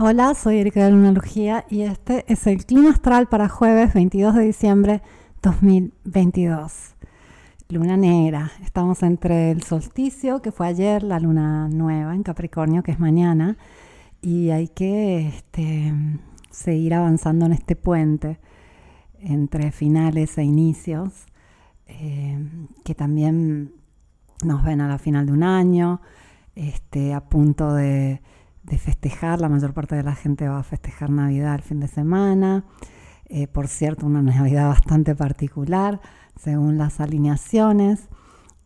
Hola, soy Erika de Lunalogía y este es el clima astral para jueves 22 de diciembre 2022. Luna negra. Estamos entre el solsticio, que fue ayer, la luna nueva en Capricornio, que es mañana, y hay que este, seguir avanzando en este puente entre finales e inicios, eh, que también nos ven a la final de un año, este, a punto de de festejar, la mayor parte de la gente va a festejar Navidad el fin de semana. Eh, por cierto, una Navidad bastante particular según las alineaciones.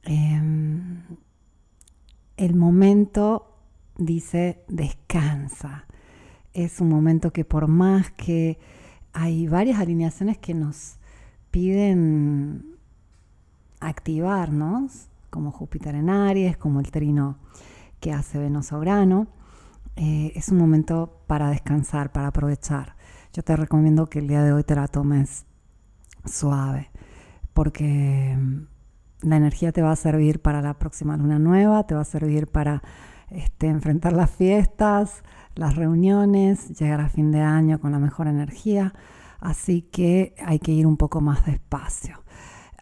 Em, el momento dice descansa. Es un momento que por más que hay varias alineaciones que nos piden activarnos, como Júpiter en Aries, como el trino que hace Venus Grano, eh, es un momento para descansar, para aprovechar. Yo te recomiendo que el día de hoy te la tomes suave, porque mm, la energía te va a servir para la próxima luna nueva, te va a servir para este, enfrentar las fiestas, las reuniones, llegar a fin de año con la mejor energía. Así que hay que ir un poco más despacio.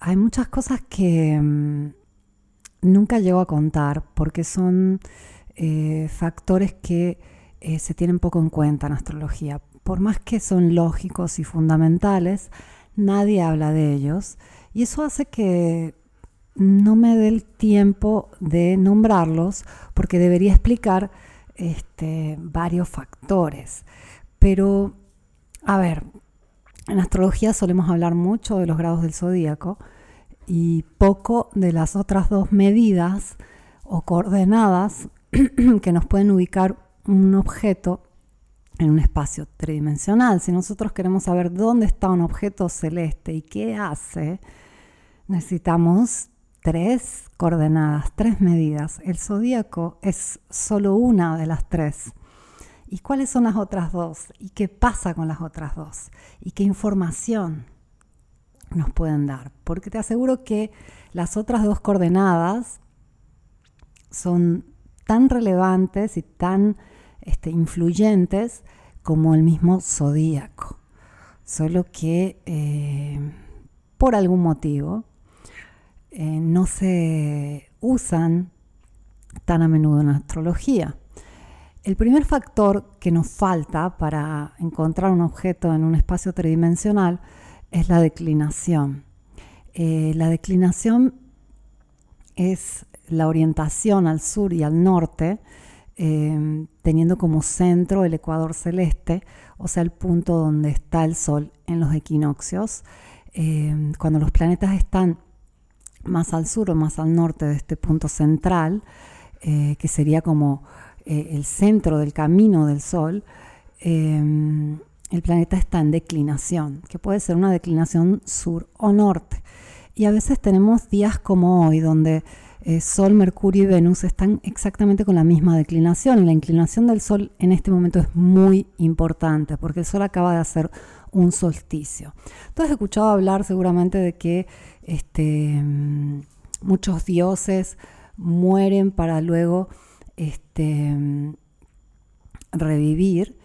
Hay muchas cosas que mm, nunca llego a contar porque son eh, factores que eh, se tienen poco en cuenta en astrología. Por más que son lógicos y fundamentales, nadie habla de ellos y eso hace que no me dé el tiempo de nombrarlos porque debería explicar este, varios factores. Pero, a ver, en astrología solemos hablar mucho de los grados del zodíaco y poco de las otras dos medidas o coordenadas que nos pueden ubicar un objeto en un espacio tridimensional. Si nosotros queremos saber dónde está un objeto celeste y qué hace, necesitamos tres coordenadas, tres medidas. El zodíaco es solo una de las tres. ¿Y cuáles son las otras dos? ¿Y qué pasa con las otras dos? ¿Y qué información nos pueden dar? Porque te aseguro que las otras dos coordenadas son tan relevantes y tan este, influyentes como el mismo zodíaco. Solo que eh, por algún motivo eh, no se usan tan a menudo en astrología. El primer factor que nos falta para encontrar un objeto en un espacio tridimensional es la declinación. Eh, la declinación es la orientación al sur y al norte, em, teniendo como centro el ecuador celeste, o sea, el punto donde está el Sol en los equinoccios. Em, cuando los planetas están más al sur o más al norte de este punto central, eh, que sería como eh, el centro del camino del Sol, em, el planeta está en declinación, que puede ser una declinación sur o norte. Y a veces tenemos días como hoy, donde eh, Sol, Mercurio y Venus están exactamente con la misma declinación la inclinación del Sol en este momento es muy importante porque el Sol acaba de hacer un solsticio. Tú has escuchado hablar seguramente de que este, mm, muchos dioses mueren para luego este, mm, revivir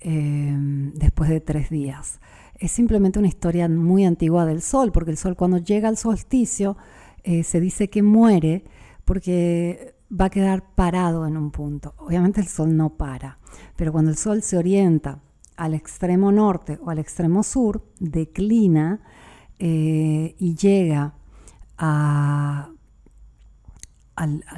em, después de tres días. Es simplemente una historia muy antigua del Sol, porque el Sol cuando llega al solsticio eh, se dice que muere porque va a quedar parado en un punto. Obviamente el Sol no para, pero cuando el Sol se orienta al extremo norte o al extremo sur, declina eh, y llega a,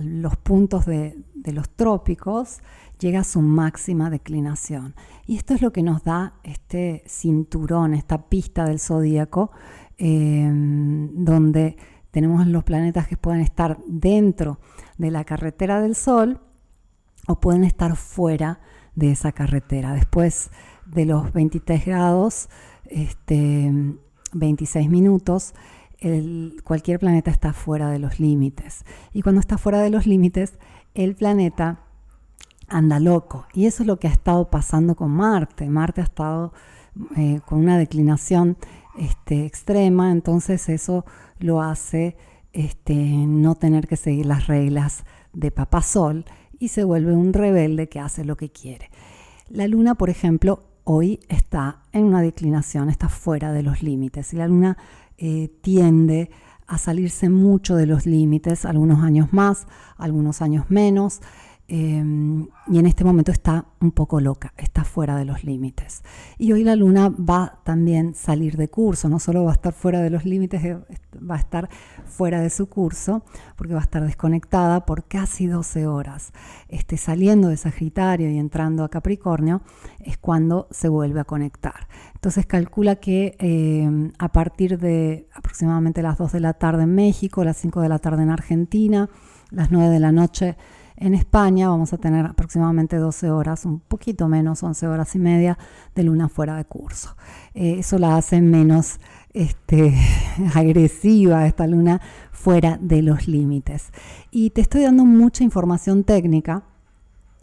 los puntos de, los trópicos, llega a su máxima declinación. Y esto es lo que nos da este cinturón, esta pista del zodíaco, eh, donde tenemos los planetas que pueden estar dentro de la carretera del Sol o pueden estar fuera de esa carretera. Después de los 23 grados, este, 26 minutos, cualquier planeta está fuera de los límites. Y cuando está fuera de los límites, el planeta anda loco. Y eso es lo que ha estado pasando con Marte. Marte ha estado eh, con una declinación este, extrema, entonces eso lo hace este, no tener que seguir las reglas de Papá Sol y se vuelve un rebelde que hace lo que quiere. La luna, por ejemplo, hoy está en una declinación, está fuera de los límites y la luna eh, tiende a salirse mucho de los límites, algunos años más, algunos años menos. Em, y en este momento está un poco loca, está fuera de los límites. Y hoy la luna va también a salir de curso, no solo va a estar fuera de los límites, eh, va a estar fuera de su curso, porque va a estar desconectada por casi 12 horas. Este, saliendo de Sagitario y entrando a Capricornio es cuando se vuelve a conectar. Entonces calcula que em, a partir de aproximadamente las 2 de la tarde en México, las 5 de la tarde en Argentina, las 9 de la noche en España vamos a tener aproximadamente 12 horas, un poquito menos, 11 horas y media de luna fuera de curso. Eh, eso la hace menos este, agresiva esta luna fuera de los límites. Y te estoy dando mucha información técnica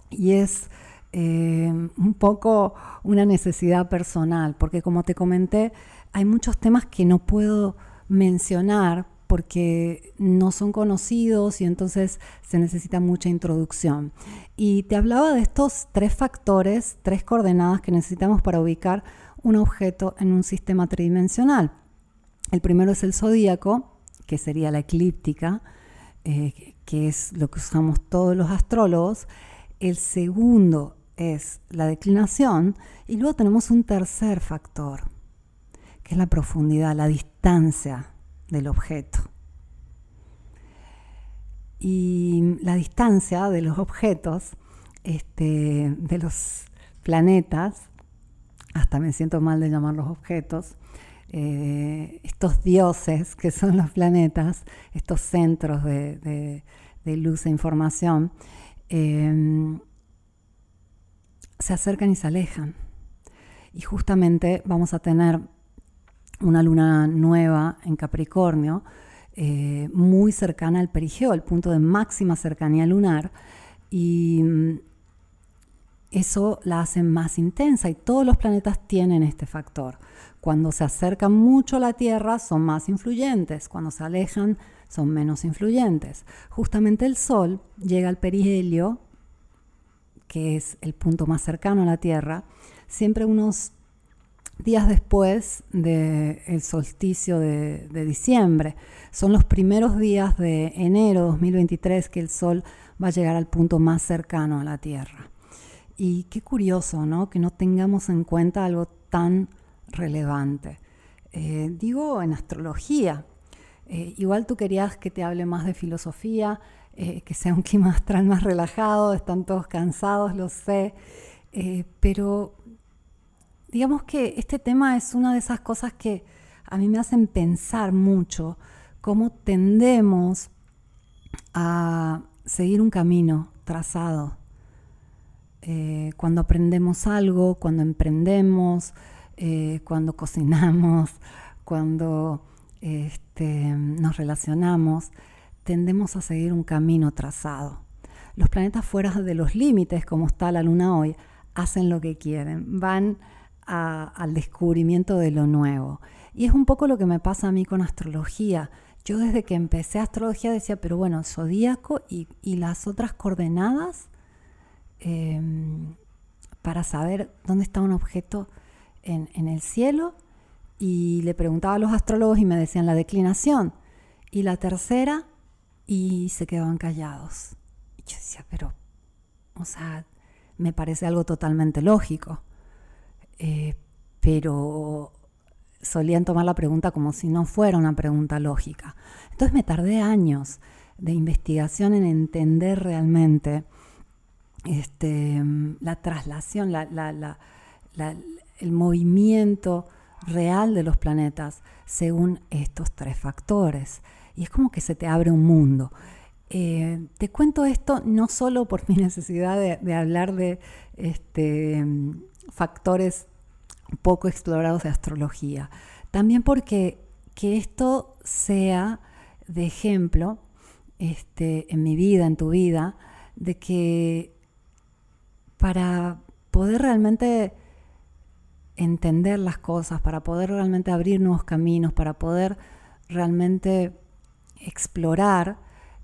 y es eh, un poco una necesidad personal, porque como te comenté, hay muchos temas que no puedo mencionar porque no son conocidos y entonces se necesita mucha introducción. Y te hablaba de estos tres factores, tres coordenadas que necesitamos para ubicar un objeto en un sistema tridimensional. El primero es el zodíaco, que sería la eclíptica, eh, que es lo que usamos todos los astrólogos. El segundo es la declinación y luego tenemos un tercer factor, que es la profundidad, la distancia del objeto. Y la distancia de los objetos, este, de los planetas, hasta me siento mal de llamarlos objetos, eh, estos dioses que son los planetas, estos centros de, luz e información, em, se acercan y se alejan. Y justamente vamos a tener una luna nueva en Capricornio, eh, muy cercana al perigeo, el punto de máxima cercanía lunar, y mm, eso la hace más intensa y todos los planetas tienen este factor. Cuando se acercan mucho a la Tierra son más influyentes, cuando se alejan son menos influyentes. Justamente el Sol llega al perihelio, que es el punto más cercano a la Tierra, siempre unos días después del solsticio de, diciembre. Son los primeros días de enero 2023 que el Sol va a llegar al punto más cercano a la Tierra. Y qué curioso, ¿no? Que no tengamos en cuenta algo tan relevante. Eh, digo en astrología. Eh, igual tú querías que te hable más de filosofía, eh, que sea un clima astral más relajado, están todos cansados, lo sé, pero digamos que este tema es una de esas cosas que a mí me hacen pensar mucho cómo tendemos a seguir un camino trazado. Eh, cuando aprendemos algo, cuando emprendemos, eh, cuando cocinamos, cuando este, nos relacionamos, tendemos a seguir un camino trazado. Los planetas fuera de los límites, como está la luna hoy, hacen lo que quieren, van al descubrimiento de lo nuevo. Y es un poco lo que me pasa a mí con astrología. Yo desde que empecé astrología decía, pero bueno, zodíaco y, las otras coordenadas em, para saber dónde está un objeto en, en el cielo. Y le preguntaba a los astrólogos y me decían la declinación. Y la tercera, y se quedaban callados. Y yo decía, pero, o sea, me parece algo totalmente lógico. Eh, pero solían tomar la pregunta como si no fuera una pregunta lógica. Entonces me tardé años de investigación en entender realmente este, la traslación, el movimiento real de los planetas según estos tres factores. Y es como que se te abre un mundo. Eh, te cuento esto no solo por mi necesidad de, hablar de este, factores poco explorados de astrología. También porque que esto sea de ejemplo este, en mi vida, en tu vida, de que para poder realmente entender las cosas, para poder realmente abrir nuevos caminos, para poder realmente explorar,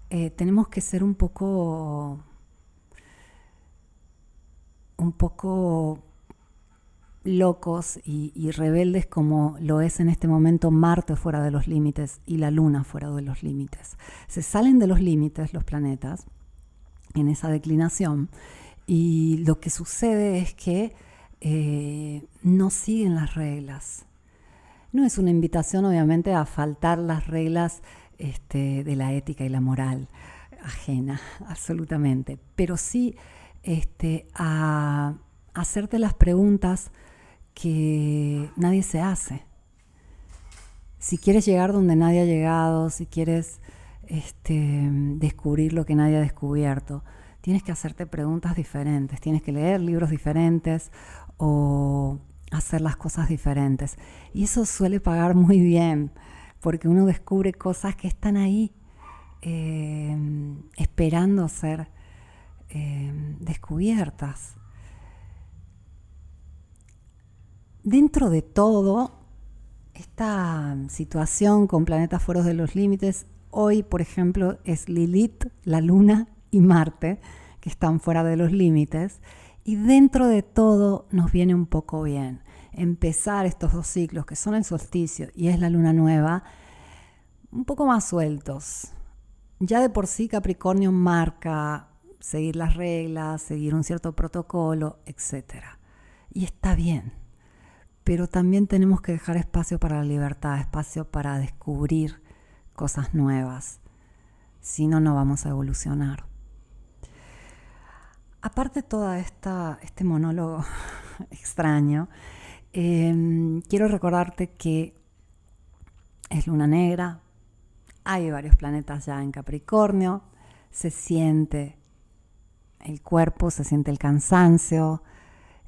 eh, tenemos que ser un poco un poco locos y, rebeldes como lo es en este momento Marte fuera de los límites y la Luna fuera de los límites. Se salen de los límites los planetas en esa declinación y lo que sucede es que eh, no siguen las reglas. No es una invitación obviamente a faltar las reglas este, de la ética y la moral ajena, absolutamente, pero sí este, a hacerte las preguntas que nadie se hace. Si quieres llegar donde nadie ha llegado, si quieres este, descubrir lo que nadie ha descubierto, tienes que hacerte preguntas diferentes, tienes que leer libros diferentes o hacer las cosas diferentes. Y eso suele pagar muy bien, porque uno descubre cosas que están ahí eh, esperando ser eh, descubiertas. Dentro de todo, esta situación con planetas fuera de los límites, hoy, por ejemplo, es Lilith, la Luna y Marte, que están fuera de los límites, y dentro de todo nos viene un poco bien empezar estos dos ciclos, que son el solsticio y es la luna nueva, un poco más sueltos. Ya de por sí Capricornio marca seguir las reglas, seguir un cierto protocolo, etc. Y está bien pero también tenemos que dejar espacio para la libertad, espacio para descubrir cosas nuevas. Si no, no vamos a evolucionar. Aparte de todo este monólogo extraño, em, quiero recordarte que es luna negra, hay varios planetas ya en Capricornio, se siente el cuerpo, se siente el cansancio,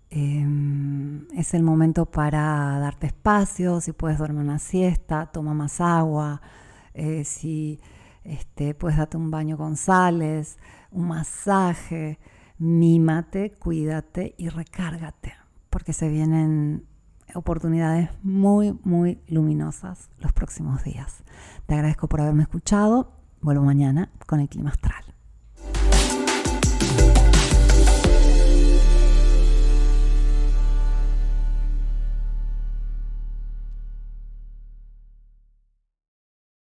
Em, es el momento para darte espacio, si puedes dormir una siesta, toma más agua, eh, si este, puedes darte un baño con sales, un masaje, mímate, cuídate y recárgate, porque se vienen oportunidades muy, muy luminosas los próximos días. Te agradezco por haberme escuchado. Vuelvo mañana con el clima astral.